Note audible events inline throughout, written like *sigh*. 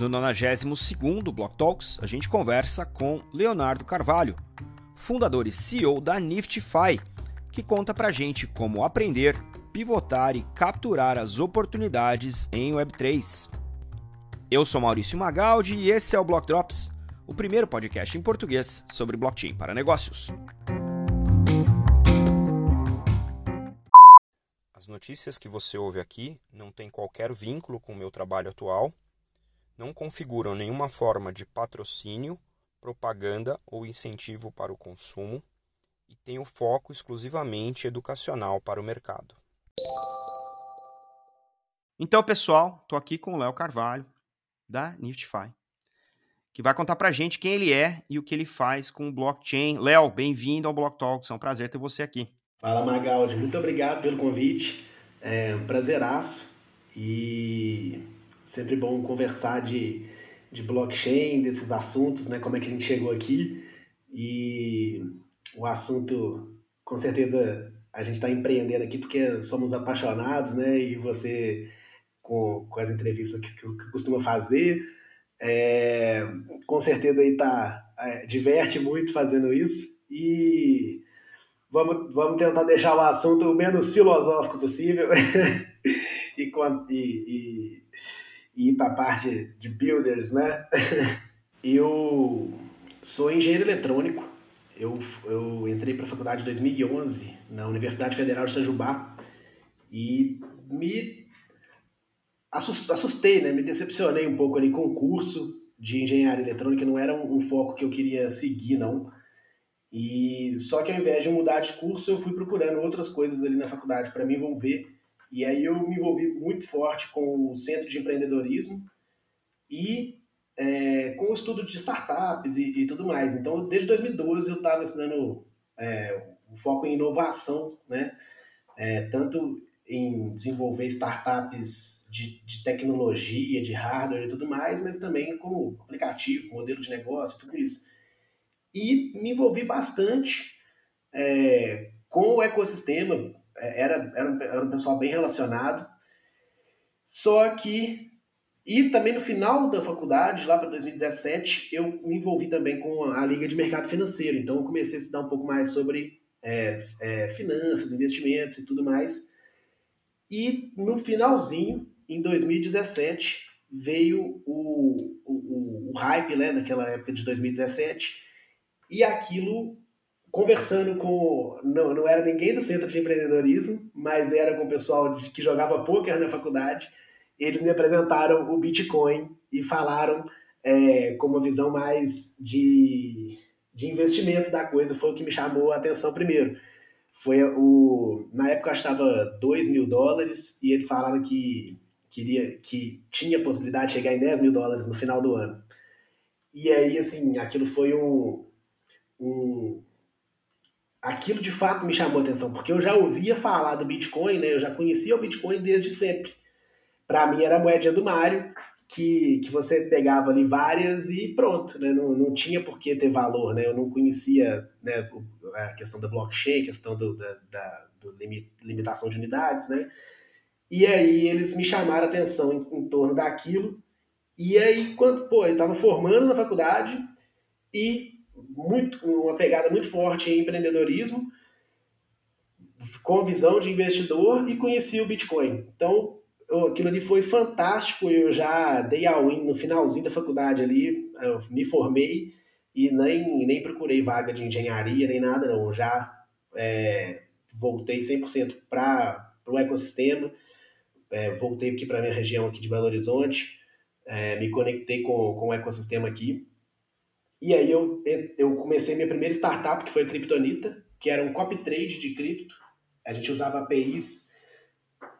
No 92º Block Talks, a gente conversa com Leonardo Carvalho, fundador e CEO da Niftify, que conta pra gente como aprender, pivotar e capturar as oportunidades em Web3. Eu sou Maurício Magaldi e esse é o Block Drops, o primeiro podcast em português sobre blockchain para negócios. As notícias que você ouve aqui não têm qualquer vínculo com o meu trabalho atual não configuram nenhuma forma de patrocínio, propaganda ou incentivo para o consumo e têm o foco exclusivamente educacional para o mercado. Então, pessoal, estou aqui com o Léo Carvalho, da Niftify, que vai contar para a gente quem ele é e o que ele faz com o blockchain. Léo, bem-vindo ao Block Talks, é um prazer ter você aqui. Fala, Magaldi, muito obrigado pelo convite, é um prazeraço e Sempre bom conversar de, de blockchain, desses assuntos, né? Como é que a gente chegou aqui. E o assunto, com certeza, a gente está empreendendo aqui porque somos apaixonados, né? E você, com, com as entrevistas que, que costuma fazer, é, com certeza aí tá, é, diverte muito fazendo isso. E vamos, vamos tentar deixar o assunto o menos filosófico possível. *laughs* e, e, e ir para a parte de builders, né? *laughs* eu sou engenheiro eletrônico. Eu, eu entrei para a faculdade em 2011 na Universidade Federal de Itajubá e me assustei, né? Me decepcionei um pouco ali com o curso de engenharia eletrônica. Não era um, um foco que eu queria seguir, não. E só que ao invés de mudar de curso, eu fui procurando outras coisas ali na faculdade para me envolver e aí eu me envolvi muito forte com o Centro de Empreendedorismo e é, com o estudo de startups e, e, tudo mais. Então, desde 2012 eu estava estudando é, o foco em inovação, né? É, tanto em desenvolver startups de, de, tecnologia, de hardware e tudo mais, mas também como aplicativo, modelo de negócio, tudo isso. E me envolvi bastante é, com o ecossistema, era, era, um, era um pessoal bem relacionado. Só que. E também no final da faculdade, lá para 2017, eu me envolvi também com a Liga de Mercado Financeiro. Então eu comecei a estudar um pouco mais sobre é, é, finanças, investimentos e tudo mais. E no finalzinho, em 2017, veio o, o, o hype né, daquela época de 2017 e aquilo conversando com. Não, não era ninguém do centro de empreendedorismo, mas era com o pessoal de, que jogava poker na faculdade. Eles me apresentaram o Bitcoin e falaram é, com uma visão mais de, de investimento da coisa. Foi o que me chamou a atenção primeiro. Foi o. Na época eu estava 2 mil dólares e eles falaram que queria que tinha possibilidade de chegar em 10 mil dólares no final do ano. E aí, assim, aquilo foi um, um, aquilo de fato me chamou a atenção, porque eu já ouvia falar do Bitcoin, né? Eu já conhecia o Bitcoin desde sempre. Para mim era a moedinha do Mário, que, que você pegava ali várias e pronto, né? Não, não tinha por que ter valor, né? Eu não conhecia né, a questão da blockchain, a questão do, da, da do limitação de unidades, né? E aí eles me chamaram a atenção em, em torno daquilo. E aí, quando, pô, eu estava formando na faculdade e muito, uma pegada muito forte em empreendedorismo, com visão de investidor e conheci o Bitcoin. Então, aquilo ali foi fantástico. Eu já dei a win no finalzinho da faculdade ali, me formei e nem, nem procurei vaga de engenharia nem nada, não. Eu já é, voltei 100% para o ecossistema, é, voltei aqui para minha região aqui de Belo Horizonte, é, me conectei com, com o ecossistema aqui e aí eu, eu comecei minha primeira startup, que foi a Kryptonita, que era um copy trade de cripto. A gente usava APIs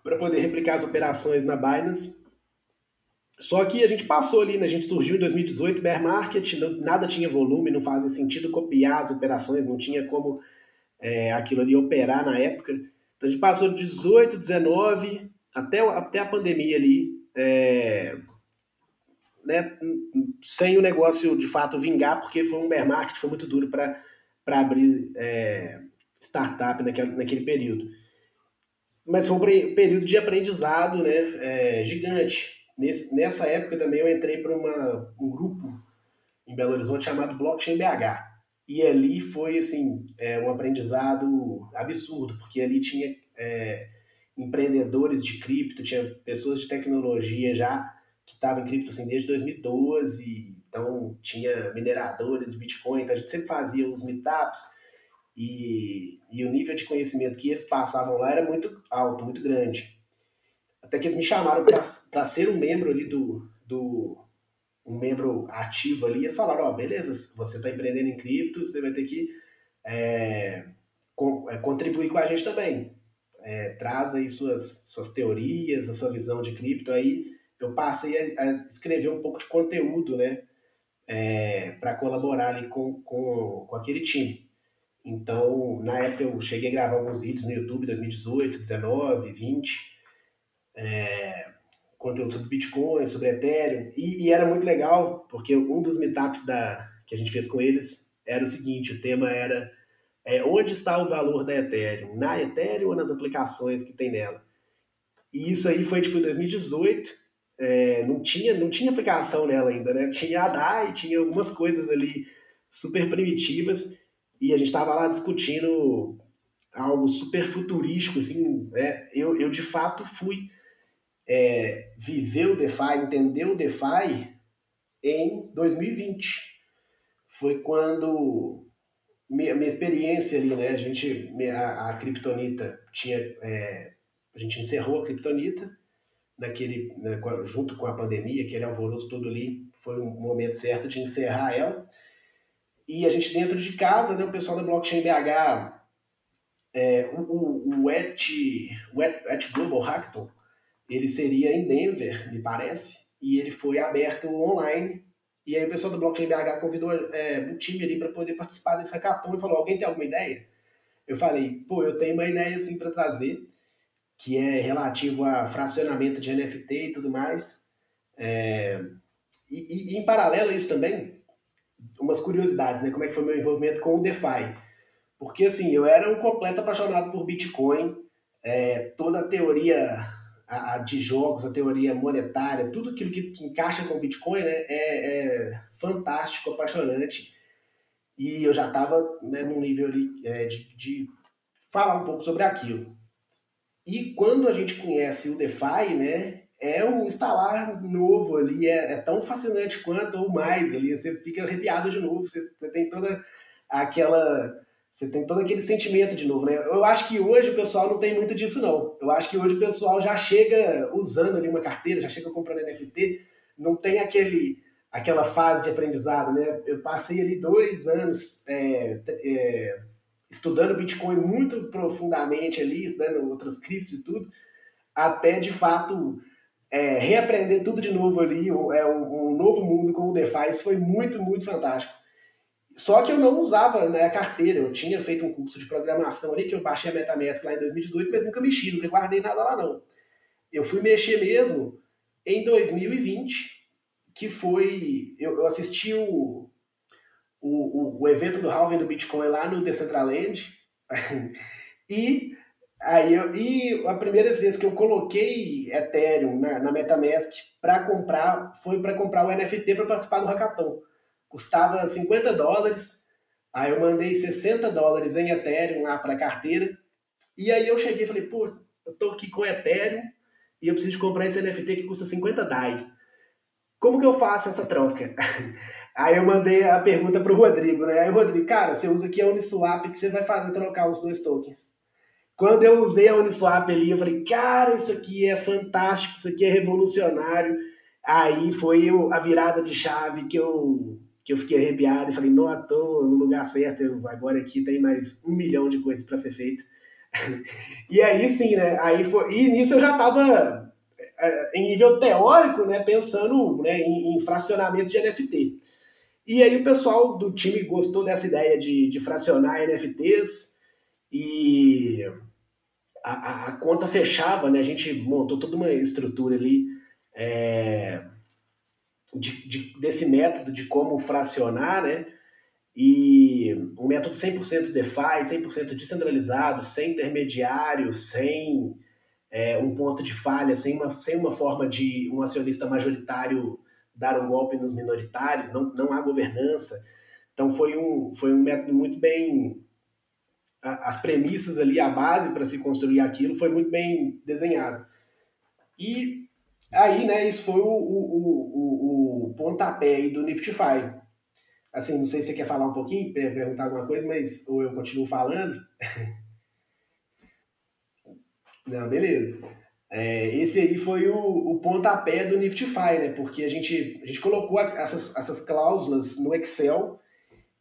para poder replicar as operações na Binance. Só que a gente passou ali, né? a gente surgiu em 2018, bear market, não, nada tinha volume, não fazia sentido copiar as operações, não tinha como é, aquilo ali operar na época. Então a gente passou de 18, 19, até, até a pandemia ali, é, né, sem o negócio de fato vingar, porque foi um bear market, foi muito duro para abrir é, startup naquele, naquele período. Mas foi um período de aprendizado né, é, gigante. nesse, nessa época também eu entrei para um grupo em Belo Horizonte chamado Blockchain BH. E ali foi assim é, um aprendizado absurdo, porque ali tinha é, empreendedores de cripto, tinha pessoas de tecnologia já que estavam em cripto assim, desde 2012, então tinha mineradores de Bitcoin, então a gente sempre fazia os meetups e, e o nível de conhecimento que eles passavam lá era muito alto, muito grande. Até que eles me chamaram para ser um membro ali do, do um membro ativo ali, eles falaram, ó, oh, beleza, você está empreendendo em cripto, você vai ter que é, é, contribuir com a gente também. É, traz aí suas, suas teorias, a sua visão de cripto aí. Eu passei a, a escrever um pouco de conteúdo, né, é, para colaborar ali com, com, com aquele time. Então, na época eu cheguei a gravar alguns vídeos no YouTube, 2018, 19, 20, é, conteúdo sobre Bitcoin, sobre Ethereum, e, e, era muito legal, porque um dos meetups da, que a gente fez com eles era o seguinte, o tema era é, onde está o valor da Ethereum? Na Ethereum ou nas aplicações que tem nela? E isso aí foi tipo em 2018, é, não, tinha, não tinha aplicação nela ainda, né? Tinha a DAI, tinha algumas coisas ali super primitivas, e a gente estava lá discutindo algo super futurístico, assim, né? Eu, eu de fato fui é, viver o DeFi, entender o DeFi em 2020. Foi quando minha, minha experiência ali, né? A gente, a, a Kryptonita tinha, é, a gente encerrou a Kryptonita naquele, né, junto com a pandemia, aquele alvoroço todo ali, foi um momento certo de encerrar ela. E a gente dentro de casa, né, o pessoal da Blockchain BH, é, o, o, ET, o Global Hackathon, ele seria em Denver, me parece, e ele foi aberto online. E aí o pessoal do Blockchain BH convidou é, um time ali para poder participar desse hackathon e falou: alguém tem alguma ideia? Eu falei: pô, eu tenho uma ideia assim para trazer, que é relativo a fracionamento de NFT e tudo mais. É, e, e, em paralelo a isso também, umas curiosidades, né? Como é que foi meu envolvimento com o DeFi? Porque assim, eu era um completo apaixonado por Bitcoin, é, toda a teoria a, a, de jogos, a teoria monetária, tudo aquilo que, que encaixa com Bitcoin né, é, é, fantástico, apaixonante. E eu já estava né, num nível ali é, de, de falar um pouco sobre aquilo. E quando a gente conhece o DeFi, né, é um instalar novo ali, é, é, tão fascinante quanto ou mais ali, você fica arrepiado de novo, você, você tem toda aquela você tem todo aquele sentimento de novo, né? Eu acho que hoje o pessoal não tem muito disso, não. Eu acho que hoje o pessoal já chega usando ali uma carteira, já chega comprando NFT, não tem aquele, aquela fase de aprendizado, né? Eu passei ali dois anos é, é, estudando Bitcoin muito profundamente ali, estudando outras criptos e tudo, até de fato é, reaprender tudo de novo ali, é um, um novo mundo com o DeFi. Isso foi muito, muito fantástico. Só que eu não usava né, a carteira, eu tinha feito um curso de programação ali, que eu baixei a MetaMask lá em 2018, mas nunca mexi, nunca guardei nada lá não. Eu fui mexer mesmo em 2020, que foi. Eu, eu assisti o, o, o, evento do halving do Bitcoin lá no Decentraland, *laughs* e aí eu, e a primeira vez que eu coloquei Ethereum na, na MetaMask para comprar foi para comprar o NFT para participar do hackathon custava 50 dólares. Aí eu mandei 60 dólares em Ethereum lá para a carteira. E aí eu cheguei e falei, pô, eu tô aqui com Ethereum e eu preciso comprar esse NFT que custa 50 DAI. Como que eu faço essa troca? *laughs* Aí eu mandei a pergunta para o Rodrigo, né? Aí o Rodrigo, cara, você usa aqui a Uniswap que você vai fazer trocar os dois tokens. Quando eu usei a Uniswap ali, eu falei, cara, isso aqui é fantástico, isso aqui é revolucionário. Aí foi a virada de chave que eu que eu fiquei arrepiado e falei, não, estou no lugar certo, eu, agora aqui tem mais um milhão de coisas para ser feito. *laughs* e aí sim, né? Aí foi, e nisso eu já estava é, em nível teórico, né, pensando né, em, em, fracionamento de NFT. E aí o pessoal do time gostou dessa ideia de, de fracionar NFTs e a, a, conta fechava, né? A gente montou toda uma estrutura ali é, de, de, desse método de como fracionar, né? E um método 100% DeFi, 100% descentralizado, sem intermediário, sem é, um ponto de falha, sem uma, sem uma forma de um acionista majoritário dar um golpe nos minoritários, não, não há governança. Então foi um, foi um método muito bem. As premissas ali, a base para se construir aquilo foi muito bem desenhado. E aí, né, isso foi o, o, o, o pontapé aí do Niftify. Assim, não sei se você quer falar um pouquinho, perguntar alguma coisa, mas ou eu continuo falando. *laughs* Não, beleza. É, esse aí foi o, o pontapé do Niftify, né? Porque a gente, a gente colocou essas, essas cláusulas no Excel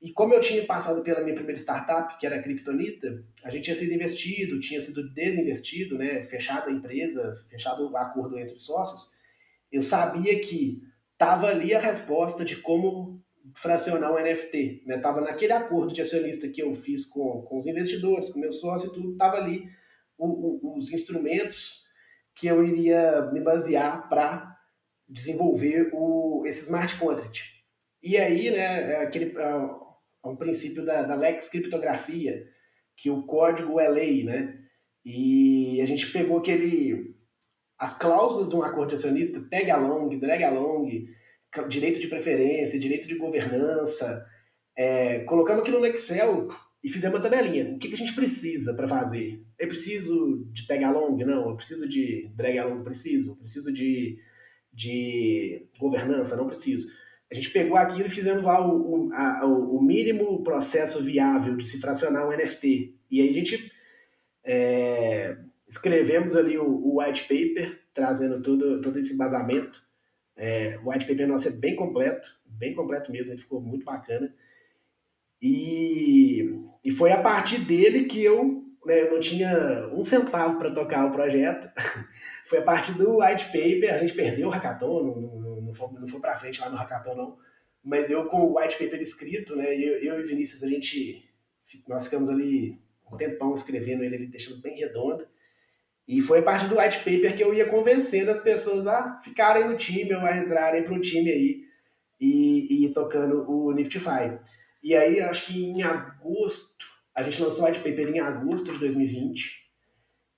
e como eu tinha passado pela minha primeira startup, que era a Kryptonita, a gente tinha sido investido, tinha sido desinvestido, né? Fechado a empresa, fechado o acordo entre os sócios. Eu sabia que estava ali a resposta de como fracionar um NFT, né? Tava naquele acordo de acionista que eu fiz com, com os investidores, com meu sócio e tudo, tava ali o, o, os instrumentos que eu iria me basear para desenvolver o, esse smart contract. E aí, né, é aquele, é, é um princípio da, da Lex Criptografia, que o código é lei, né? E a gente pegou aquele as cláusulas de um acordo de acionista, tag along, drag along, direito de preferência, direito de governança, é, colocamos aquilo no Excel e fizemos uma tabelinha. O que, que a gente precisa para fazer? Eu preciso de tag along? Não. Eu preciso de drag along? Preciso. Eu preciso de, de governança? Não preciso. A gente pegou aquilo e fizemos lá o, o, a, o mínimo processo viável de se fracionar um NFT. E aí a gente é, escrevemos ali o, o, white paper, trazendo todo, todo esse embasamento. É, o white paper nosso é bem completo, bem completo mesmo, ele ficou muito bacana. E, e foi a partir dele que eu, né, eu não tinha um centavo para tocar o projeto. *laughs* foi a partir do white paper, a gente perdeu o hackathon, não, não, não foi, não foi para frente lá no hackathon não, mas eu com o white paper escrito, né, eu, eu e Vinícius, a gente, nós ficamos ali um tempão escrevendo ele, ele deixando bem redondo. E foi a partir do white paper que eu ia convencendo as pessoas a ficarem no time ou a entrarem para o time aí e, e tocando o Niftify. E aí, acho que em agosto, a gente lançou o white paper em agosto de 2020.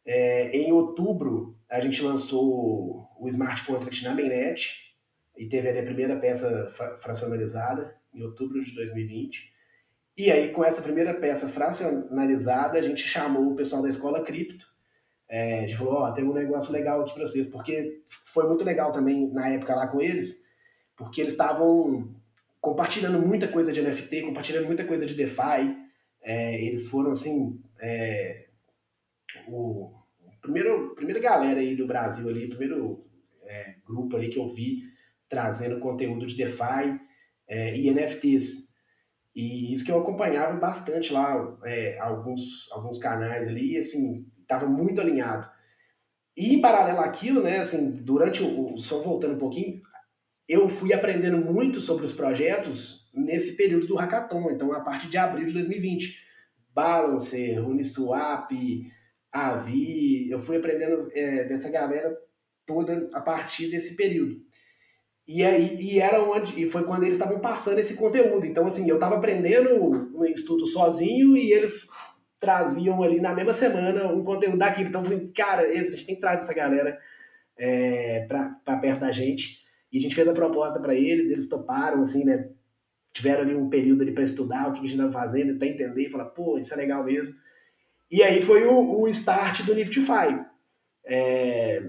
É, em outubro, a gente lançou o Smart Contract na Mainnet e teve ali a primeira peça fracionalizada em outubro de 2020. E aí, com essa primeira peça fracionalizada, a gente chamou o pessoal da escola cripto. É, a gente falou: Ó, oh, tem um negócio legal aqui para vocês, porque foi muito legal também na época lá com eles, porque eles estavam compartilhando muita coisa de NFT, compartilhando muita coisa de DeFi. É, eles foram, assim, é, o primeiro, primeira galera aí do Brasil ali, primeiro é, grupo ali que eu vi trazendo conteúdo de DeFi é, e NFTs. E isso que eu acompanhava bastante lá, é, alguns, alguns canais ali, assim, estava muito alinhado. E em paralelo àquilo, né, assim, durante o, só voltando um pouquinho, eu fui aprendendo muito sobre os projetos nesse período do hackathon, então a partir de abril de 2020. Balancer, Uniswap, Avi, eu fui aprendendo é, dessa galera toda a partir desse período. E aí e era onde e foi quando eles estavam passando esse conteúdo. Então assim, eu estava aprendendo no estudo sozinho e eles traziam ali na mesma semana um conteúdo daquilo. Então eu falei, cara, a gente tem que trazer essa galera é, para perto da gente. E a gente fez a proposta para eles, eles toparam, assim, né? Tiveram ali um período ali para estudar o que a gente estava fazendo, até entender e falar, pô, isso é legal mesmo. E aí foi o, o start do Niftify. É,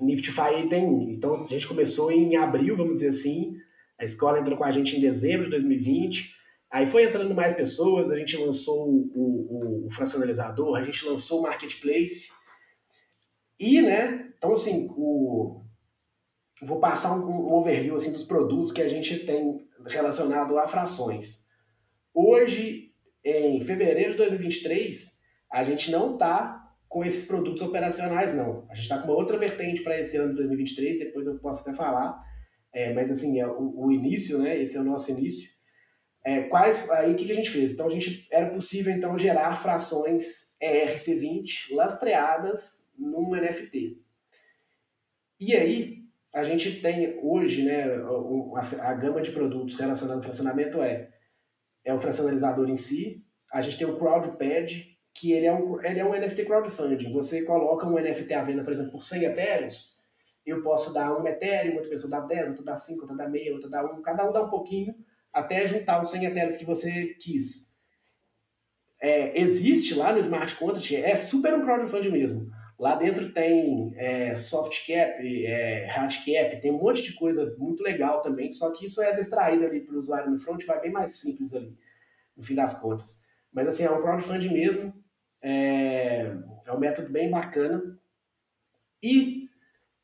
o Niftify tem. Então a gente começou em abril, vamos dizer assim. A escola entrou com a gente em dezembro de 2020. Aí foi entrando mais pessoas, a gente lançou o, o, o fracionalizador, a gente lançou o marketplace. E, né, então assim, o, vou passar um, um overview assim, dos produtos que a gente tem relacionado a frações. Hoje, em fevereiro de 2023, a gente não está com esses produtos operacionais, não. A gente está com uma outra vertente para esse ano de 2023, depois eu posso até falar. É, mas assim, é o, o, início, né? Esse é o nosso início. É, quais, aí o que, que a gente fez? Então a gente era possível então gerar frações ERC20 lastreadas num NFT. E aí, a gente tem hoje, né, a, a gama de produtos relacionados ao fracionamento é, é o fracionalizador em si, a gente tem o CrowdPad, que ele é um, ele é um NFT crowdfunding. Você coloca um NFT à venda, por exemplo, por 100 Ethereums, eu posso dar um Ethereum, outra pessoa dá 10, outra dá 5, outra dá meia, outra dá 1, cada um dá um pouquinho, até juntar os 100 Ethereums que você quis. É, existe lá no Smart Contract, é super um crowdfunding mesmo. Lá dentro tem é, soft cap, é, hard cap, tem um monte de coisa muito legal também, só que isso é distraído ali para o usuário no front, vai bem mais simples ali, no fim das contas. Mas assim, é um crowdfunding mesmo, é, é um método bem bacana. E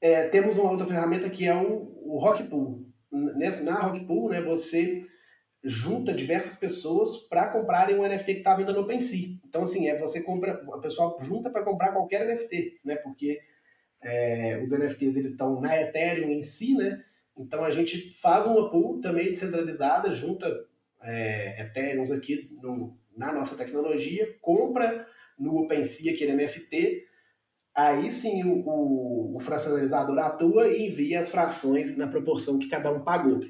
é, temos uma outra ferramenta que é o, o Rockpool. Na Rockpool, né, você junta diversas pessoas para comprarem um NFT que está vendo no OpenSea. Então, assim, é você compra, a pessoa junta para comprar qualquer NFT, né? Porque é, os NFTs eles estão na Ethereum em si, né? Então a gente faz uma pool também descentralizada, junta é, Ethereums aqui no, na nossa tecnologia, compra no OpenSea aquele NFT, aí sim o, o, o, fracionalizador atua e envia as frações na proporção que cada um pagou.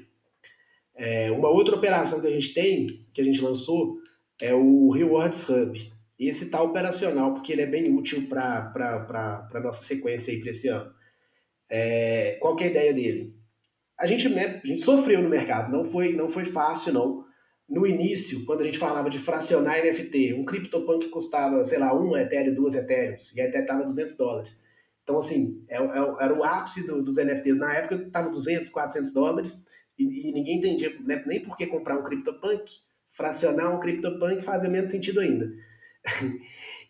É, uma outra operação que a gente tem, que a gente lançou, é o Rewards Hub. Esse está operacional porque ele é bem útil para a nossa sequência para esse ano. É, qual é a ideia dele? A gente, né, a gente sofreu no mercado, não foi, não foi fácil não no início, quando a gente falava de fracionar NFT, um CryptoPunk custava, sei lá, um Ethereum, duas Ethereums, e até estava 200 dólares. Então, assim, é, é, era o ápice do, dos NFTs. Na época, estava 200, 400 dólares, e, e ninguém entendia né, nem por que comprar um CryptoPunk. Fracionar um CryptoPunk fazia menos sentido ainda. *laughs*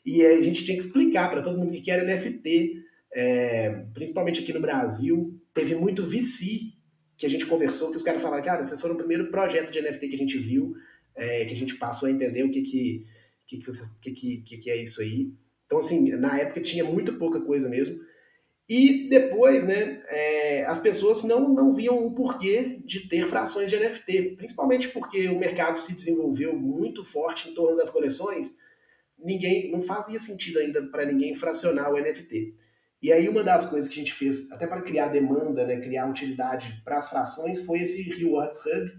e a gente tinha que explicar para todo mundo que era NFT, é, principalmente aqui no Brasil. Teve muito VC que a gente conversou, que os caras falaram, cara, vocês foram o primeiro projeto de NFT que a gente viu, é, que a gente passou a entender o que que, que, que, vocês, que, que, que é isso aí. Então, assim, na época tinha muito pouca coisa mesmo. E depois, né, é, as pessoas não, não viam o porquê de ter frações de NFT, principalmente porque o mercado se desenvolveu muito forte em torno das coleções, ninguém não fazia sentido ainda para ninguém fracionar o NFT. E aí uma das coisas que a gente fez, até para criar demanda, né, criar utilidade para as frações, foi esse Rewards Hub,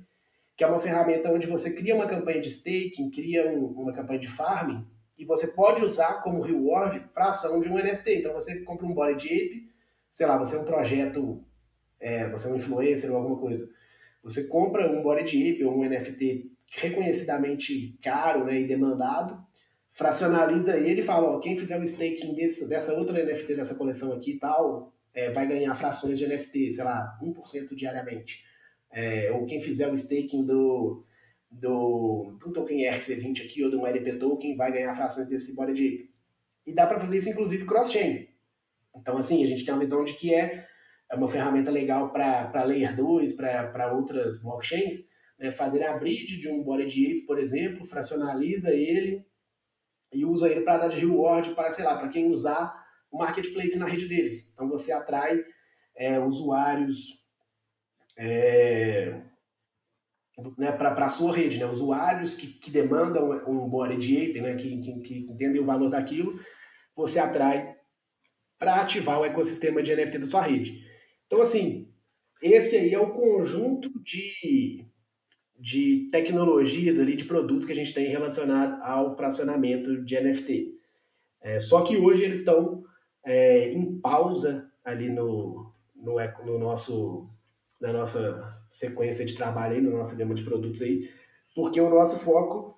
que é uma ferramenta onde você cria uma campanha de staking, cria um, uma campanha de farming, e você pode usar como reward fração de um NFT. Então você compra um body de ape, sei lá, você é um projeto, é, você é um influencer ou alguma coisa, você compra um body de ape ou um NFT reconhecidamente caro né, e demandado, fracionaliza ele e fala, ó, quem fizer o staking desse, dessa outra NFT dessa coleção aqui e tal, é, vai ganhar frações de NFT, sei lá, 1% diariamente. É, ou quem fizer o staking do, do, do token RC20 aqui, ou do um LP token, vai ganhar frações desse body de E dá para fazer isso, inclusive, cross-chain. Então, assim, a gente tem uma visão de que é, é uma ferramenta legal para Layer 2, para outras blockchains, né, fazer a bridge de um body de por exemplo, fracionaliza ele, e usa ele para dar de reward para, sei lá, para quem usar o marketplace na rede deles. Então você atrai é, usuários é, né, para a sua rede, né, usuários que, que demandam um body de ape, né, que, que, que entendem o valor daquilo, você atrai para ativar o ecossistema de NFT da sua rede. Então, assim, esse aí é o conjunto de de tecnologias ali, de produtos que a gente tem relacionado ao fracionamento de NFT. É, só que hoje eles estão é, em pausa ali no, no, no, nosso, na nossa sequência de trabalho, aí, no nosso gama de produtos aí, porque o nosso foco,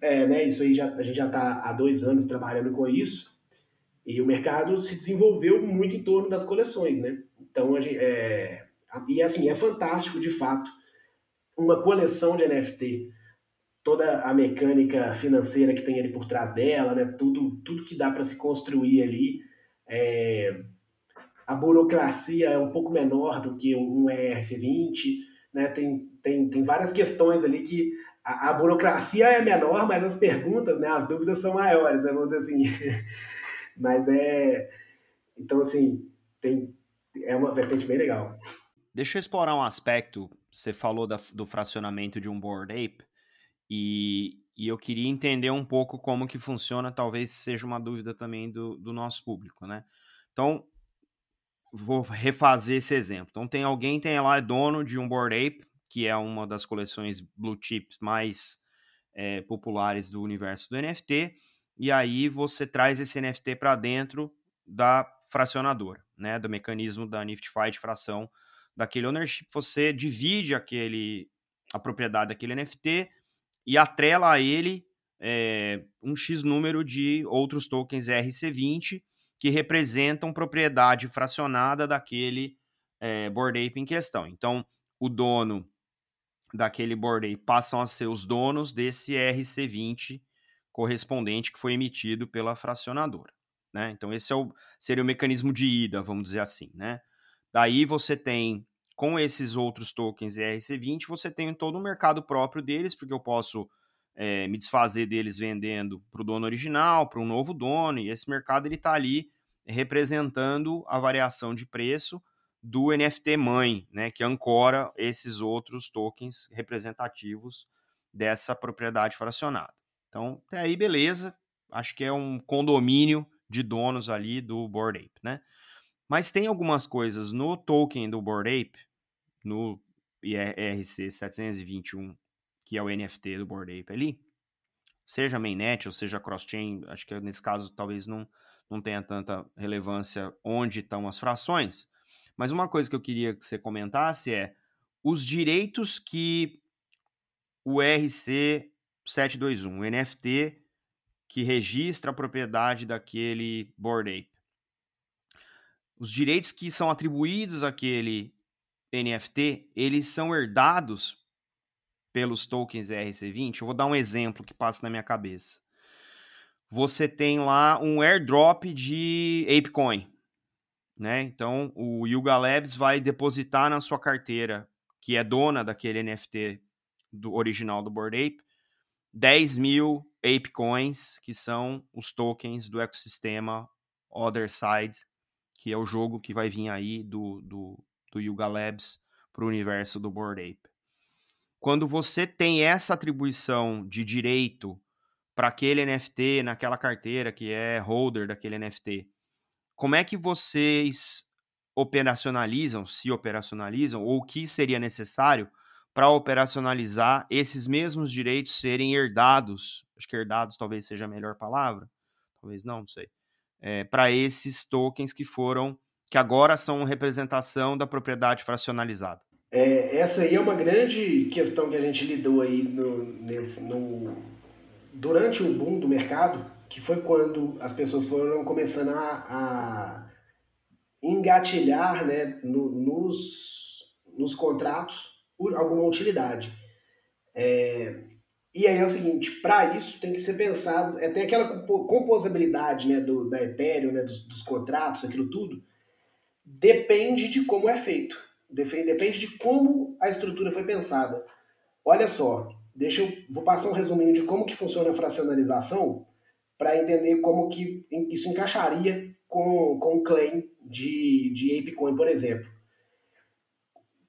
é, né, isso aí já, a gente já está há dois anos trabalhando com isso, e o mercado se desenvolveu muito em torno das coleções, né? Então, a gente, é, e assim, é fantástico de fato uma coleção de NFT, toda a mecânica financeira que tem ali por trás dela, né? tudo, tudo que dá para se construir ali. É... A burocracia é um pouco menor do que um ERC20, né? tem, tem, tem várias questões ali que a, a, burocracia é menor, mas as perguntas, né, as dúvidas são maiores, né, vamos dizer assim. *laughs* mas é. Então, assim, tem, é uma vertente bem legal. Deixa eu explorar um aspecto você falou da, do fracionamento de um board ape e, e, eu queria entender um pouco como que funciona, talvez seja uma dúvida também do, do nosso público, né? Então, vou refazer esse exemplo. Então, tem alguém tem lá é dono de um board ape, que é uma das coleções blue chips mais é, populares do universo do NFT, e aí você traz esse NFT para dentro da fracionadora, né, do mecanismo da Nifty de fração daquele ownership, você divide aquele a propriedade daquele NFT e atrela a ele é, um X número de outros tokens RC20 que representam propriedade fracionada daquele é, Bored Ape em questão. Então, o dono daquele Bored Ape passam a ser os donos desse RC20 correspondente que foi emitido pela fracionadora. Né? Então, esse é o, seria o mecanismo de ida, vamos dizer assim. Né? Daí você tem, com esses outros tokens ERC20, você tem todo o mercado próprio deles, porque eu posso é, me desfazer deles vendendo para o dono original, para um novo dono, e esse mercado ele está ali representando a variação de preço do NFT mãe, né, que ancora esses outros tokens representativos dessa propriedade fracionada. Então, até aí, beleza. Acho que é um condomínio de donos ali do Bored Ape, né? Mas tem algumas coisas no token do Bored Ape, no IRC 721, que é o NFT do Bored Ape ali, seja mainnet ou seja cross-chain, acho que nesse caso talvez não, não tenha tanta relevância onde estão as frações. Mas uma coisa que eu queria que você comentasse é os direitos que o RC 721, o NFT que registra a propriedade daquele Bored Ape. Os direitos que são atribuídos àquele NFT, eles são herdados pelos tokens RC20. Eu vou dar um exemplo que passa na minha cabeça. Você tem lá um airdrop de ApeCoin, né? Então, o Yuga Labs vai depositar na sua carteira, que é dona daquele NFT do original do Bored Ape, 10 mil Ape Coins, que são os tokens do ecossistema Other Side, que é o jogo que vai vir aí do, do, do Yuga Labs para o universo do Bored Ape. Quando você tem essa atribuição de direito para aquele NFT naquela carteira que é holder daquele NFT, como é que vocês operacionalizam, se operacionalizam, ou o que seria necessário para operacionalizar esses mesmos direitos serem herdados, acho que herdados talvez seja a melhor palavra, talvez não, não sei, é, para esses tokens que foram, que agora são representação da propriedade fracionalizada. É, essa aí é uma grande questão que a gente lidou aí no, nesse, no, durante o boom do mercado, que foi quando as pessoas foram começando a, a engatilhar né, no, nos, nos contratos alguma utilidade. É, e aí é o seguinte, para isso tem que ser pensado, é, tem aquela composabilidade né, do, da Ethereum, né, dos, dos, contratos, aquilo tudo, depende de como é feito, depende de como a estrutura foi pensada. Olha só, deixa eu vou passar um resuminho de como que funciona a fracionalização para entender como que isso encaixaria com, com o claim de, de ApeCoin, por exemplo.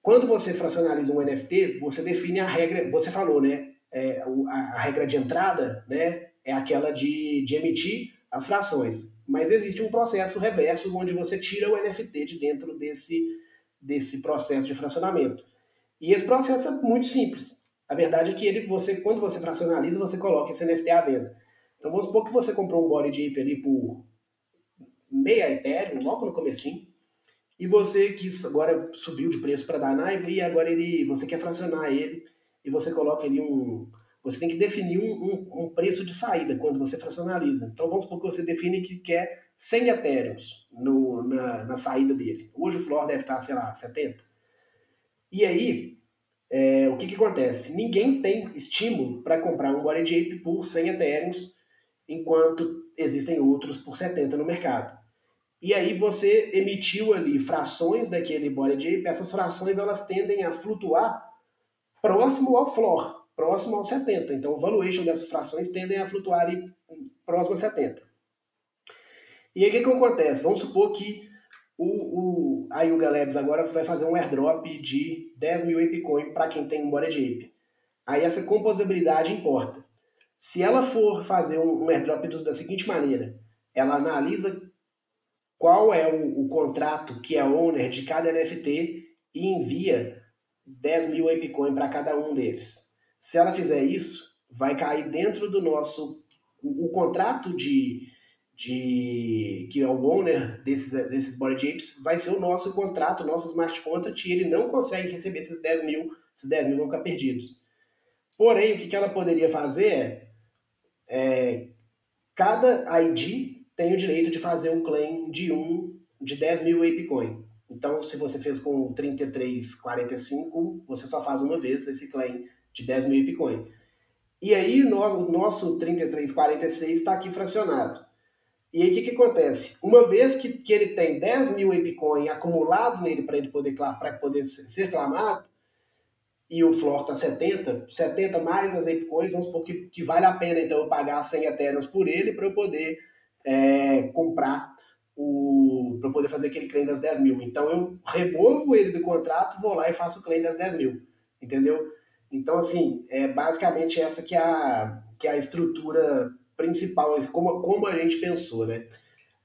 Quando você fracionaliza um NFT, você define a regra, você falou, né? É, a, a, regra de entrada, né? É aquela de, de emitir as frações. Mas existe um processo reverso onde você tira o NFT de dentro desse, desse processo de fracionamento. E esse processo é muito simples. A verdade é que ele, você, quando você fracionaliza, você coloca esse NFT à venda. Então vamos supor que você comprou um body de ali por meia Ethereum, logo no comecinho, e você quis agora subiu de preço para dar naiva e agora ele você quer fracionar ele e você coloca ali um você tem que definir um, um, um, preço de saída quando você fracionaliza. Então vamos supor que você define que quer 100 etéreos no, na, na saída dele. Hoje o floor deve estar, sei lá, 70. E aí, é, o que, que acontece? Ninguém tem estímulo para comprar um Bored Ape por 100 etéreos, enquanto existem outros por 70 no mercado. E aí você emitiu ali frações daquele body de essas frações elas tendem a flutuar próximo ao floor, próximo ao 70. Então o valuation dessas frações tendem a flutuar ali próximo a 70. E aí o que, que acontece? Vamos supor que o, o, a Yuga Labs agora vai fazer um airdrop de 10 mil ApeCoin para quem tem um de Ape. Aí essa composabilidade importa. Se ela for fazer um, airdrop da seguinte maneira, ela analisa qual é o, o contrato que é owner de cada NFT e envia 10 mil ApeCoin para cada um deles. Se ela fizer isso, vai cair dentro do nosso o, o contrato de, de que é o owner desses, desses body apes vai ser o nosso contrato, o nosso smart contract, e ele não consegue receber esses 10 mil, esses 10 mil vão ficar perdidos. Porém, o que, que ela poderia fazer é, é cada ID tem o direito de fazer um claim de um de 10 mil ApeCoin. Então, se você fez com 3345, você só faz uma vez esse claim de 10 mil ApeCoin. E aí, o nosso 3346 está aqui fracionado. E aí, o que, que acontece? Uma vez que, que ele tem 10 mil ApeCoin acumulado nele para ele poder, poder ser clamado, e o floor está 70, 70 mais as ApeCoins, vamos supor que, que vale a pena então eu pagar 100 Eternos por ele para eu poder é, comprar o para poder fazer aquele claim das 10 mil. Então eu removo ele do contrato, vou lá e faço o claim das 10 mil, entendeu? Então assim é basicamente essa que é a que é a estrutura principal, como, como a gente pensou, né?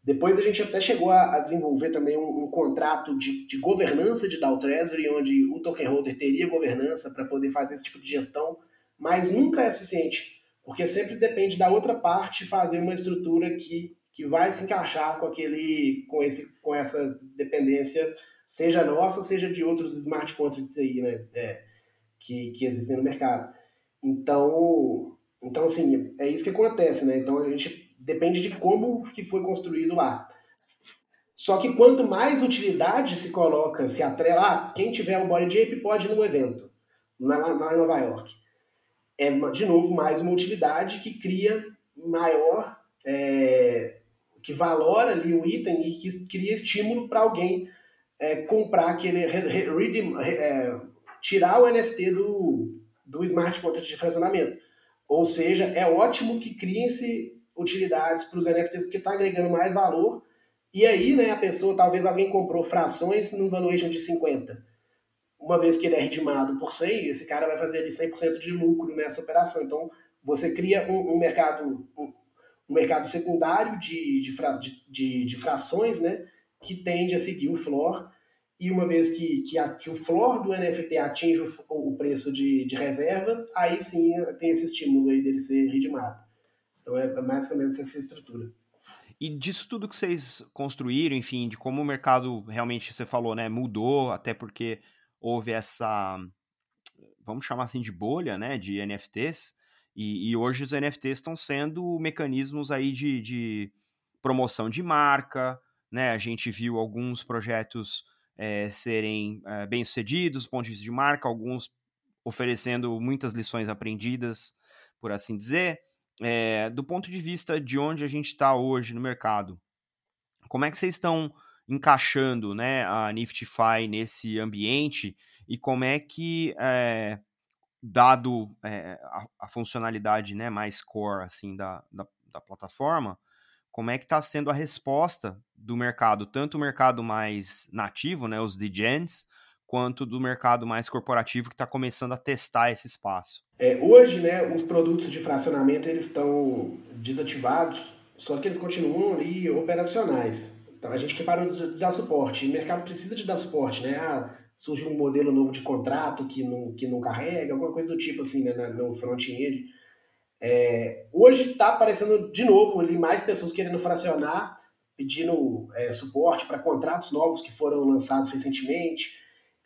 Depois a gente até chegou a, a desenvolver também um, um contrato de, de, governança de DAO Treasury, onde o token holder teria governança para poder fazer esse tipo de gestão, mas nunca é suficiente, porque sempre depende da outra parte fazer uma estrutura que, que vai se encaixar com aquele, com esse, com essa dependência, seja nossa, seja de outros smart contracts aí, né, é, que, que existem no mercado. Então, então assim, é isso que acontece, né? Então a gente depende de como que foi construído lá. Só que quanto mais utilidade se coloca, se atrela, ah, quem tiver o body ape pode ir num evento, lá, em Nova York. É, de novo, mais uma utilidade que cria maior, é, que valora ali o item e que cria estímulo para alguém é, comprar aquele, redeem, é, tirar o NFT do, do smart contract de fracionamento. Ou seja, é ótimo que criem-se utilidades para os NFTs, porque está agregando mais valor. E aí, né, a pessoa, talvez alguém comprou frações num valuation de 50. Uma vez que ele é redimado por 100, esse cara vai fazer ali 100% de lucro nessa operação. Então, você cria um, um mercado um, um, mercado secundário de, de, fra, de, de, de, frações, né, que tende a seguir o floor. E uma vez que, que, a, que o floor do NFT atinge o, o preço de, de reserva, aí sim tem esse estímulo aí dele ser redimado. Então é ou menos essa estrutura. E disso tudo que vocês construíram, enfim, de como o mercado realmente, você falou, né, mudou, até porque houve essa, vamos chamar assim de bolha, né, de NFTs, e, e hoje os NFTs estão sendo mecanismos aí de, de, promoção de marca, né, a gente viu alguns projetos é, serem é, bem-sucedidos do ponto de vista de marca, alguns oferecendo muitas lições aprendidas, por assim dizer, é, do ponto de vista de onde a gente está hoje no mercado, como é que vocês estão encaixando né, a Niftify nesse ambiente e como é que, é, dado é, a, a, funcionalidade né, mais core assim, da, da, da plataforma, como é que está sendo a resposta do mercado, tanto o mercado mais nativo, né, os degens, quanto do mercado mais corporativo que está começando a testar esse espaço. É, hoje, né, os produtos de fracionamento eles estão desativados, só que eles continuam ali operacionais. Então a gente que parou de dar suporte. O mercado precisa de dar suporte, né? Ah, surge um modelo novo de contrato que não, que não carrega, alguma coisa do tipo assim, né, no front-end. É, hoje está aparecendo de novo ali mais pessoas querendo fracionar, pedindo é, suporte para contratos novos que foram lançados recentemente.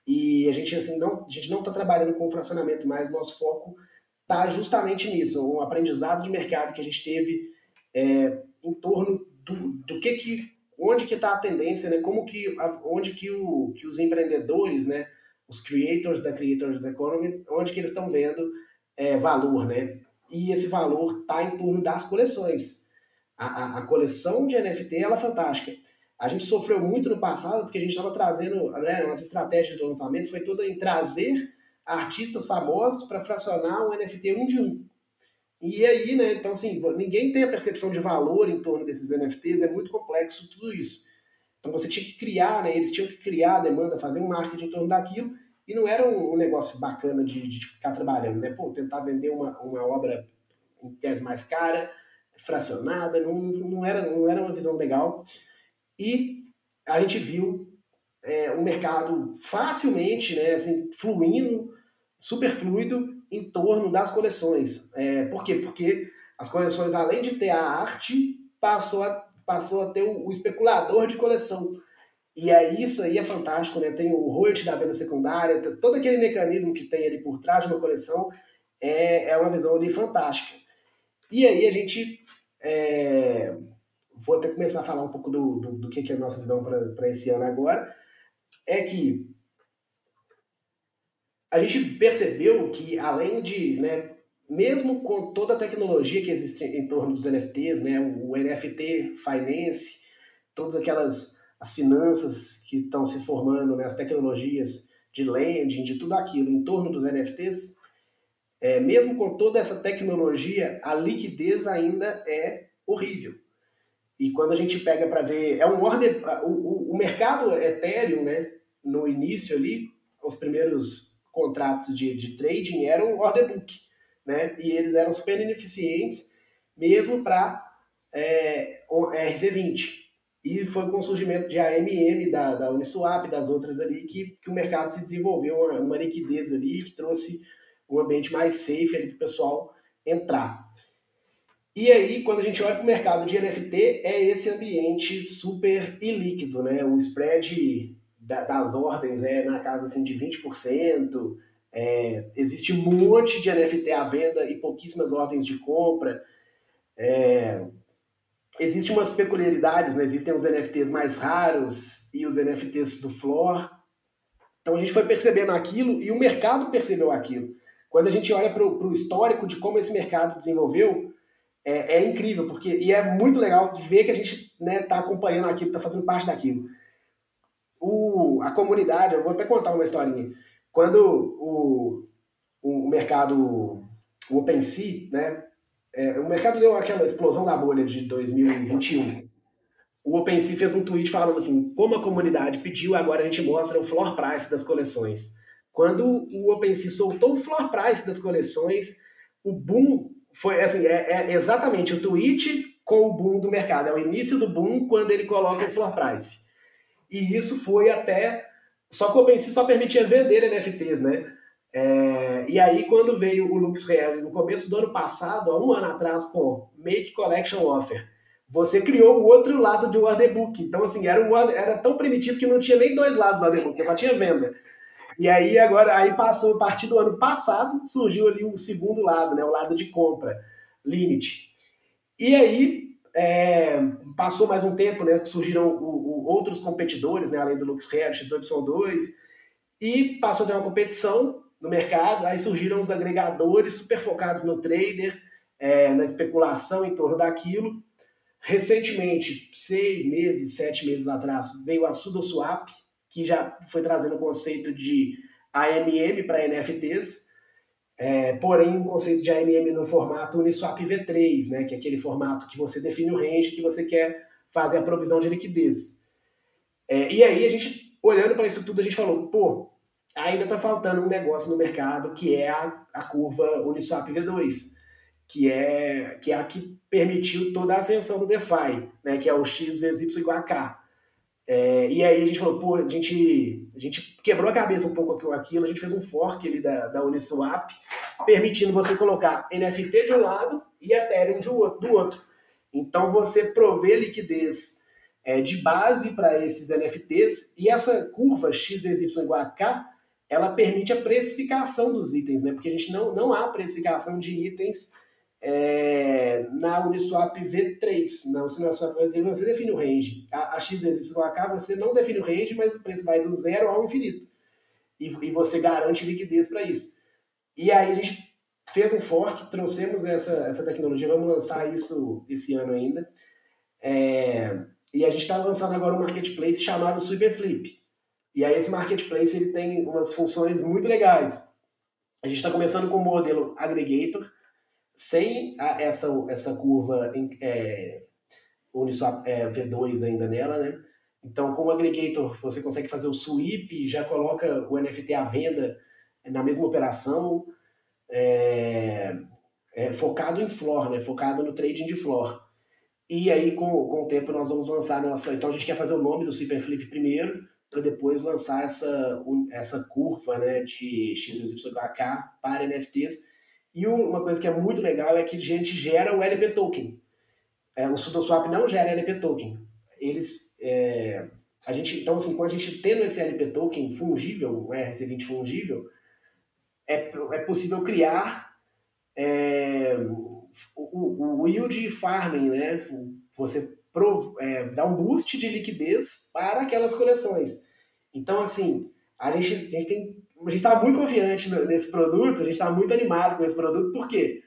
E a gente assim não, a gente não está trabalhando com fracionamento mais, nosso foco está justamente nisso, um aprendizado de mercado que a gente teve é, em torno do, do que que onde que está a tendência, né? Como que onde que, o, que os empreendedores, né? Os creators da creators economy, onde que eles estão vendo é, valor, né? E esse valor está em torno das coleções. A, a, a coleção de NFT ela é fantástica a gente sofreu muito no passado porque a gente estava trazendo, né, nossa estratégia de lançamento foi toda em trazer artistas famosos para fracionar um NFT um de um. E aí, né, então assim, ninguém tem a percepção de valor em torno desses NFTs, é muito complexo tudo isso. Então você tinha que criar, né, eles tinham que criar a demanda, fazer um marketing em torno daquilo, e não era um, um negócio bacana de, de, ficar trabalhando, né? Pô, tentar vender uma, uma obra em tese mais cara, fracionada, não, não, era, não era uma visão legal. E a gente viu é, um mercado facilmente, né, assim, fluindo, super fluido em torno das coleções. É, por quê? Porque As coleções, além de ter a arte, passou a, passou a ter o, o especulador de coleção. E aí isso aí é fantástico, né? Tem o royalty da venda secundária, todo aquele mecanismo que tem ali por trás de uma coleção é, é uma visão ali fantástica. E aí a gente é, vou até começar a falar um pouco do, do, do que, que é a nossa visão para esse ano agora, é que a gente percebeu que além de, né, mesmo com toda a tecnologia que existe em torno dos NFTs, né, o NFT Finance, todas aquelas as finanças que estão se formando, né, as tecnologias de lending, de tudo aquilo em torno dos NFTs, é, mesmo com toda essa tecnologia, a liquidez ainda é horrível. E quando a gente pega para ver, é um order, o, o, o, mercado Ethereum, né, no início ali, os primeiros contratos de, de trading eram order book, né, e eles eram super ineficientes, mesmo para é, RC20. E foi com o surgimento de AMM, da, da Uniswap, das outras ali, que, que o mercado se desenvolveu uma, uma liquidez ali, que trouxe um ambiente mais safe para o pessoal entrar. E aí, quando a gente olha para o mercado de NFT, é esse ambiente super ilíquido, né? O spread das ordens é na casa assim, de 20%, é, existe um monte de NFT à venda e pouquíssimas ordens de compra. É, Existem umas peculiaridades, né? Existem os NFTs mais raros e os NFTs do floor. Então a gente foi percebendo aquilo e o mercado percebeu aquilo. Quando a gente olha para o histórico de como esse mercado desenvolveu, é, é, incrível, porque e é muito legal de ver que a gente está né, tá acompanhando aquilo, está fazendo parte daquilo. O, a comunidade, eu vou até contar uma historinha. Quando o, o mercado, o OpenSea, né, é, o mercado deu aquela explosão da bolha de 2021. O OpenSea fez um tweet falando assim: como a comunidade pediu, agora a gente mostra o floor price das coleções. Quando o OpenSea soltou o floor price das coleções, o boom foi assim, é, é, exatamente o tweet com o boom do mercado. É o início do boom quando ele coloca o floor price. E isso foi até. Só que o OpenSea só permitia vender NFTs, né? É, e aí, quando veio o Lux Real no começo do ano passado, há um ano atrás, com Make Collection Offer, você criou o outro lado do order book. Então, assim, era, um, era tão primitivo que não tinha nem dois lados do order book, só tinha venda. E aí agora, aí passou, a partir do ano passado, surgiu ali o segundo lado, né, o lado de compra, limite. E aí é, passou mais um tempo, né, surgiram o, o, outros competidores, né, além do LuxRare, X2Y2, e passou a ter uma competição no mercado, aí surgiram os agregadores super focados no trader, é, na especulação em torno daquilo. Recentemente, seis meses, sete meses atrás, veio a SudoSwap, que já foi trazendo o conceito de AMM para NFTs, é, porém um conceito de AMM no formato Uniswap V3, né, que é aquele formato que você define o range que você quer fazer a provisão de liquidez. É, e aí a gente, olhando para isso tudo, a gente falou, pô, ainda está faltando um negócio no mercado que é a, a curva Uniswap V2, que é, que é a que permitiu toda a ascensão do DeFi, né, que é o X vezes Y igual a K. É, e aí a gente falou, pô, a gente, a gente quebrou a cabeça um pouco com aquilo, a gente fez um fork ali da, da Uniswap, permitindo você colocar NFT de um lado e Ethereum de, do outro. Então você provê liquidez é, de base para esses NFTs e essa curva X vezes Y igual a K, ela permite a precificação dos itens, né? Porque a gente não, não há precificação de itens é, na Uniswap V3. Na Uniswap V3 você define o range. A, a X vezes YK você não define o range, mas o preço vai do zero ao infinito. E, e você garante liquidez para isso. E aí a gente fez um fork, trouxemos essa, essa tecnologia, vamos lançar isso esse ano ainda. É, e a gente está lançando agora um marketplace chamado Superflip. E aí esse marketplace ele tem umas funções muito legais. A gente está começando com o modelo aggregator, sem a, essa, essa curva é, Uniswap é, V2 ainda nela, né? Então, com o aggregator, você consegue fazer o sweep, já coloca o NFT à venda na mesma operação, é, é, focado em floor, né? Focado no trading de floor. E aí, com, com o tempo, nós vamos lançar nossa. Então, a gente quer fazer o nome do Superflip primeiro, para depois lançar essa, essa curva né, de XYK para NFTs E uma coisa que é muito legal é que a gente gera o LP token. É, o SudoSwap não gera LP token. Eles, é, a gente, então, assim, com a gente tendo esse LP token fungível, o RC20 fungível, é, é possível criar é, o, o, yield farming, né? Você prov, é, dá um boost de liquidez para aquelas coleções. Então, assim, a gente, a gente tem a gente está muito confiante nesse produto, a gente está muito animado com esse produto, por quê?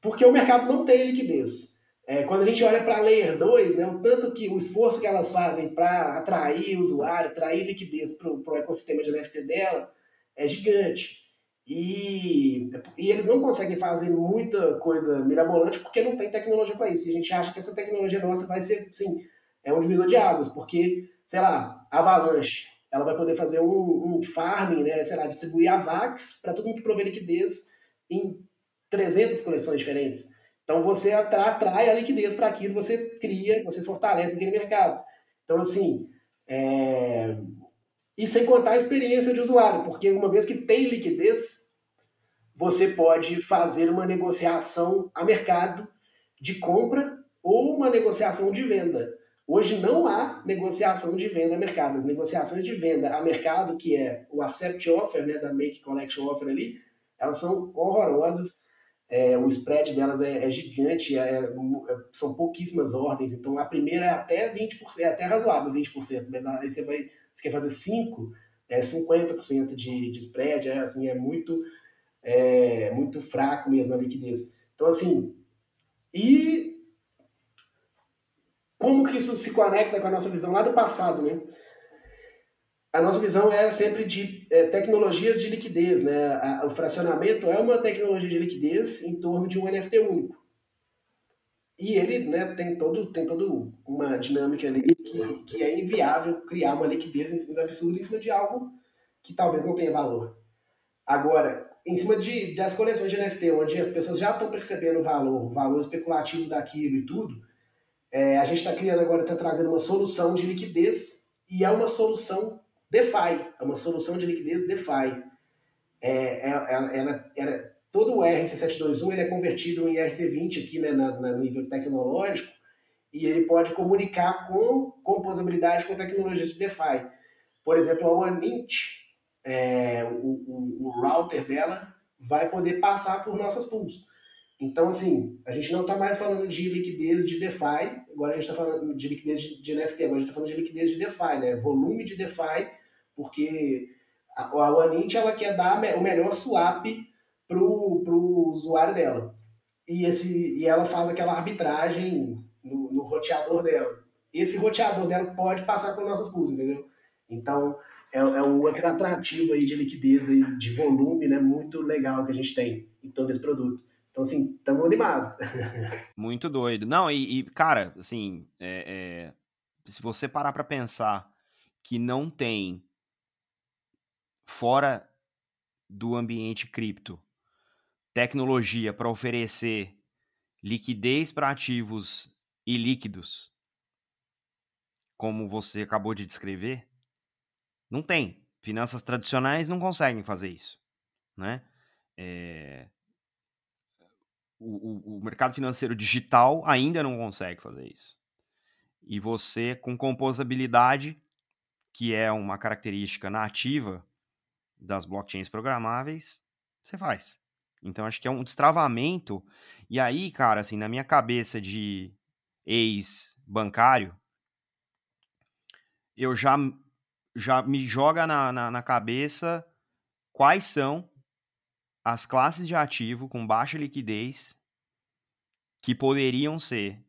Porque o mercado não tem liquidez. É, quando a gente olha para a Layer 2, né, o tanto que o esforço que elas fazem para atrair o usuário, atrair liquidez para o ecossistema de NFT dela, é gigante. E, e eles não conseguem fazer muita coisa mirabolante porque não tem tecnologia para isso. E a gente acha que essa tecnologia nossa vai ser, sim, é um divisor de águas, porque, sei lá, Avalanche, ela vai poder fazer um, um farming, né, sei lá, distribuir a VAX para todo mundo que provê liquidez em 300 coleções diferentes. Então você atrai a liquidez para aquilo, você cria, você fortalece aquele mercado. Então, assim, é... e sem contar a experiência de usuário, porque uma vez que tem liquidez, você pode fazer uma negociação a mercado de compra ou uma negociação de venda. Hoje não há negociação de venda a mercado. As negociações de venda a mercado, que é o Accept Offer, né, da Make Collection Offer ali, elas são horrorosas. É, o spread delas é, é gigante, é, é, são pouquíssimas ordens. Então a primeira é até 20%, é até razoável 20%, mas aí você vai, você quer fazer 5%, é 50% de, de spread, é, assim, é muito, é, muito fraco mesmo a liquidez. Então, assim, e como que isso se conecta com a nossa visão lá do passado, né? A nossa visão era sempre de é, tecnologias de liquidez, né? A, o fracionamento é uma tecnologia de liquidez em torno de um NFT único. E ele né, tem, todo, tem todo uma dinâmica ali que, que é inviável criar uma liquidez em cima do absurdo, em cima de algo que talvez não tenha valor. Agora, em cima de, das coleções de NFT, onde as pessoas já estão percebendo o valor, o valor especulativo daquilo e tudo, é, a gente está criando agora, está trazendo uma solução de liquidez e é uma solução DeFi, é uma solução de liquidez DeFi. É, é, é ela, ela, todo o RC721 ele é convertido em RC20 aqui né, na, na nível tecnológico e ele pode comunicar com composabilidade com tecnologias de DeFi. Por exemplo, a OneInt, é, o, o, o router dela vai poder passar por nossas pools. Então, assim, a gente não está mais falando de liquidez de DeFi, agora a gente está falando de liquidez de, de, NFT, agora a gente está falando de liquidez de DeFi, né? Volume de DeFi, porque a, a OneInt ela quer dar o melhor swap para o usuário dela. E, esse, e ela faz aquela arbitragem no, no roteador dela. Esse roteador dela pode passar por nossas pools, entendeu? Então, é, é, um outro atrativo aí de liquidez e de volume né, muito legal que a gente tem em todo esse produto. Então, assim, estamos animados. *laughs* Muito doido. Não, e, e cara, assim, é, é, se você parar para pensar que não tem fora do ambiente cripto tecnologia para oferecer liquidez para ativos ilíquidos, como você acabou de descrever, não tem. Finanças tradicionais não conseguem fazer isso, né? É, o, o, mercado financeiro digital ainda não consegue fazer isso. E você, com composabilidade, que é uma característica nativa das blockchains programáveis, você faz. Então, acho que é um destravamento. E aí, cara, assim, na minha cabeça de ex-bancário, eu já, já me joga na, na, na cabeça quais são as classes de ativo com baixa liquidez que poderiam ser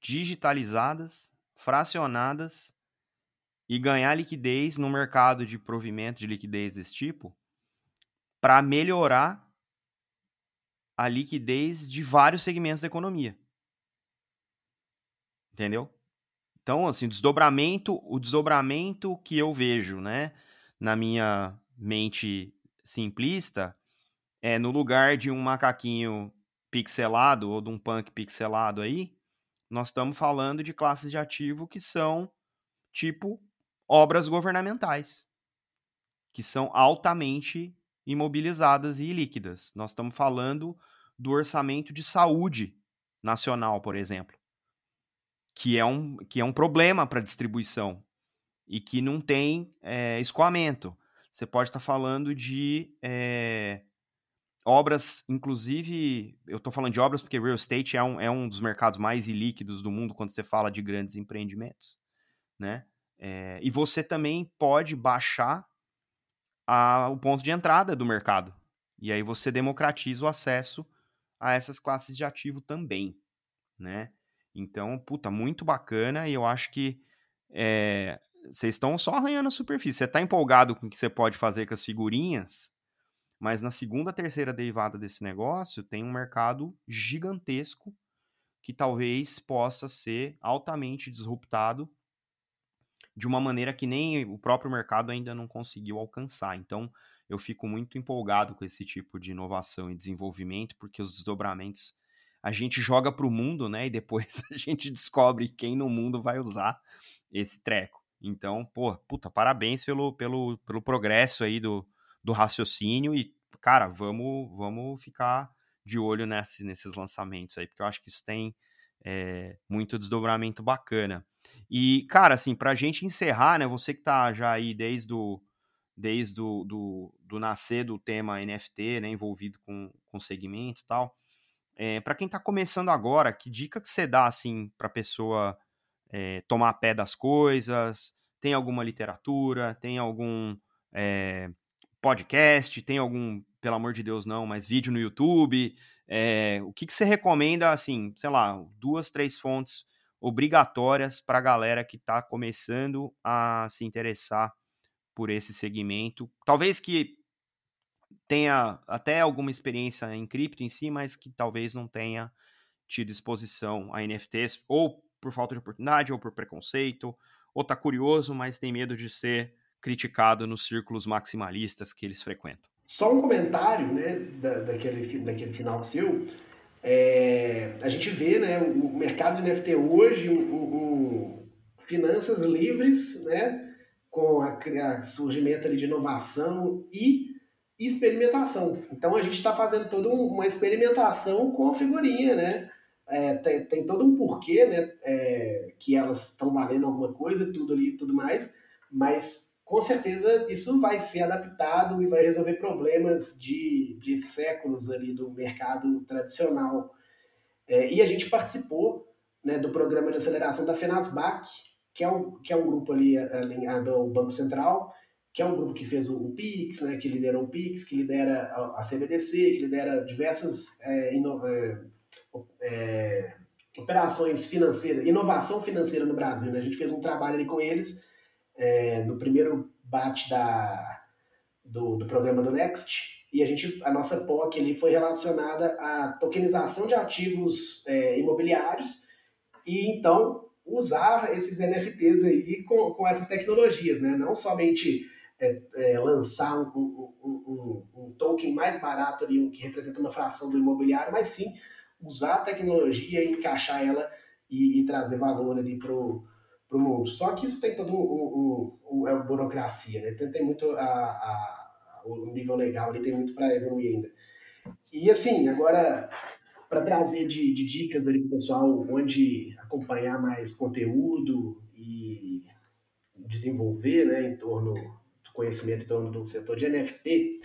digitalizadas, fracionadas e ganhar liquidez no mercado de provimento de liquidez desse tipo para melhorar a liquidez de vários segmentos da economia. Entendeu? Então, assim, desdobramento, o desdobramento que eu vejo, né, na minha mente simplista, é, no lugar de um macaquinho pixelado ou de um punk pixelado aí, nós estamos falando de classes de ativo que são tipo obras governamentais, que são altamente imobilizadas e ilíquidas. Nós estamos falando do orçamento de saúde nacional, por exemplo, que é um, que é um problema para a distribuição e que não tem é, escoamento. Você pode estar tá falando de é, obras, inclusive, eu estou falando de obras porque real estate é um, é um dos mercados mais ilíquidos do mundo quando você fala de grandes empreendimentos, né? É, e você também pode baixar a, o ponto de entrada do mercado. E aí você democratiza o acesso a essas classes de ativo também, né? Então, puta, muito bacana e eu acho que é, vocês estão só arranhando a superfície. Você está empolgado com o que você pode fazer com as figurinhas, mas na segunda, terceira derivada desse negócio tem um mercado gigantesco que talvez possa ser altamente disruptado de uma maneira que nem o próprio mercado ainda não conseguiu alcançar. Então, eu fico muito empolgado com esse tipo de inovação e desenvolvimento, porque os desdobramentos a gente joga para o mundo, né? E depois *laughs* a gente descobre quem no mundo vai usar esse treco. Então, pô, puta, parabéns pelo, pelo, pelo progresso aí do, do raciocínio e, cara, vamos, vamos ficar de olho nesse, nesses lançamentos aí, porque eu acho que isso tem é, muito desdobramento bacana. E, cara, assim, pra gente encerrar, né? Você que tá já aí desde o desde do, do, do nascer do tema NFT, né, envolvido com, com segmento e tal. É, para quem está começando agora, que dica que você dá assim para a pessoa é, tomar pé das coisas? Tem alguma literatura? Tem algum é, podcast? Tem algum, pelo amor de Deus, não, mas vídeo no YouTube? É, o que, que você recomenda, assim, sei lá, duas, três fontes obrigatórias para a galera que está começando a se interessar por esse segmento. Talvez que tenha até alguma experiência em cripto em si, mas que talvez não tenha tido exposição a NFTs, ou por falta de oportunidade, ou por preconceito, ou tá curioso, mas tem medo de ser criticado nos círculos maximalistas que eles frequentam. Só um comentário, né, da, daquele, daquele final seu. É, a gente vê, né, o mercado NFT hoje, um, um, finanças livres, né, com o surgimento ali de inovação e experimentação. Então a gente está fazendo toda uma experimentação com a figurinha, né? É, tem, tem, todo um porquê, né? É, que elas estão valendo alguma coisa, tudo ali e tudo mais, mas com certeza isso vai ser adaptado e vai resolver problemas de, de séculos ali do mercado tradicional. É, e a gente participou né, do programa de aceleração da FENASBAC, que é um, que é um grupo ali alinhado ao Banco Central, que é um grupo que fez o, o PIX, né, que lidera o PIX, que lidera a, a CBDC, que lidera diversas é, ino, é, é, operações financeiras, inovação financeira no Brasil. Né? A gente fez um trabalho ali com eles é, no primeiro bate da, do, do programa do Next, e a gente, a nossa POC ali foi relacionada à tokenização de ativos é, imobiliários, e então usar esses NFTs aí com, com essas tecnologias, né? Não somente é, é, lançar um, um, um, um, token mais barato ali, que representa uma fração do imobiliário, mas sim usar a tecnologia e encaixar ela e, e trazer valor ali para o mundo. Só que isso tem todo um, é burocracia, né? Tem, tem muito a, a, o nível legal ali tem muito para evoluir ainda. E assim, agora para trazer de, de, dicas ali para o pessoal onde acompanhar mais conteúdo e desenvolver né, em torno do conhecimento em torno do setor de NFT.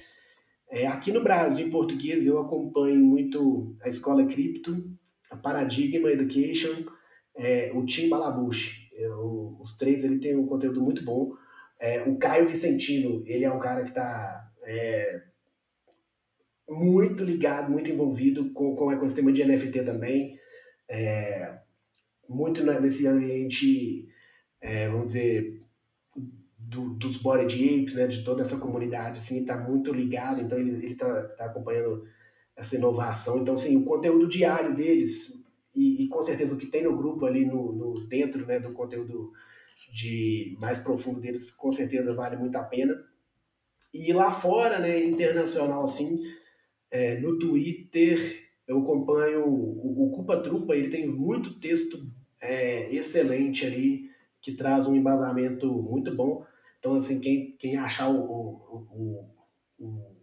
É, aqui no Brasil, em português, eu acompanho muito a Escola Cripto, a Paradigma Education, é, o Tim Balabush. É, os três ele tem um conteúdo muito bom. É, o Caio Vicentino, ele é um cara que está é, muito ligado, muito envolvido com, com o ecossistema de NFT também, é, muito nesse ambiente, é, vamos dizer, do, dos Bored Apes, né, de toda essa comunidade, assim, está muito ligado, então ele está tá acompanhando essa inovação. Então, assim, o conteúdo diário deles, e, e com certeza o que tem no grupo ali, no, no, dentro né, do conteúdo de mais profundo deles, com certeza vale muito a pena. E lá fora, né, internacional, assim, é, no Twitter, eu acompanho o, o Culpa Trupa, ele tem muito texto é, excelente ali, que traz um embasamento muito bom. Então, assim, quem, quem achar o, o, o,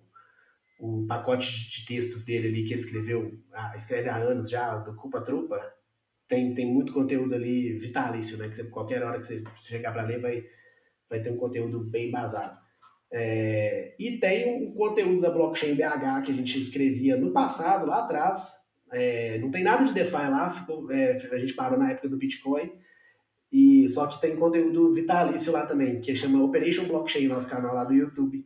um pacote de textos dele ali que ele escreveu, ah, escreve há anos já, do Culpa Trupa, tem, tem muito conteúdo ali vitalício, né? Que você, qualquer hora que você chegar para ler vai, vai ter um conteúdo bem embasado. É, e tem o conteúdo da blockchain BH que a gente escrevia no passado, lá atrás. É, não tem nada de DeFi lá, ficou, é, a gente parou na época do Bitcoin. E só que tem conteúdo vitalício lá também, que chama Operation Blockchain, nosso canal lá do YouTube.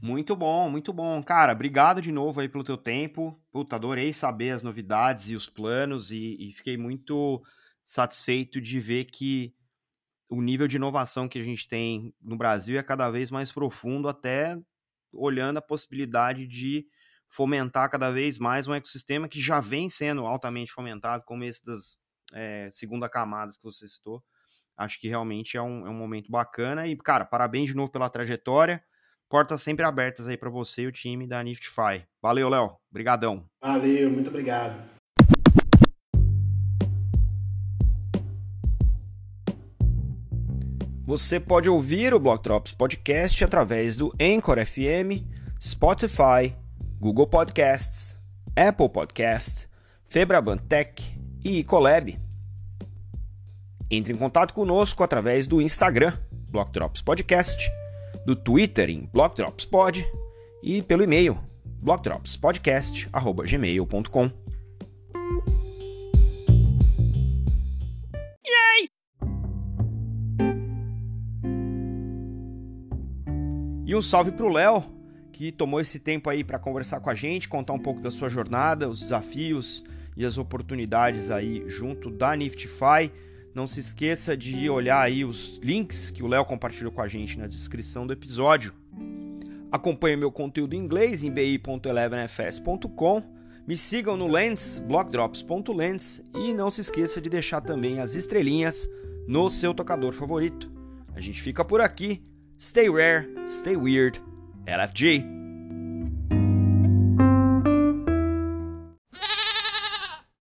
Muito bom, muito bom. Cara, obrigado de novo aí pelo teu tempo. Puta, adorei saber as novidades e os planos e, e fiquei muito satisfeito de ver que o nível de inovação que a gente tem no Brasil é cada vez mais profundo, até olhando a possibilidade de fomentar cada vez mais um ecossistema que já vem sendo altamente fomentado, como esse das é, segunda camadas que você citou. Acho que realmente é um, é um momento bacana. E, cara, parabéns de novo pela trajetória. Portas sempre abertas aí para você e o time da Niftify. Valeu, Léo. Obrigadão. Valeu, muito obrigado. Você pode ouvir o Block Drops Podcast através do Anchor FM, Spotify, Google Podcasts, Apple Podcasts, Febraban Tech e Colab. Entre em contato conosco através do Instagram, Block Drops Podcast, do Twitter em Block Drops Pod e pelo e-mail blockdropspodcast@gmail.com. E um salve pro Léo, que tomou esse tempo aí para conversar com a gente, contar um pouco da sua jornada, os desafios e as oportunidades aí junto da Niftify. Não se esqueça de olhar aí os links que o Léo compartilhou com a gente na descrição do episódio. Acompanhe meu conteúdo em inglês em bi.elevenfs.com. Me sigam no Lens, blockdrops.lens e não se esqueça de deixar também as estrelinhas no seu tocador favorito. A gente fica por aqui. Stay rare, stay weird. LFG.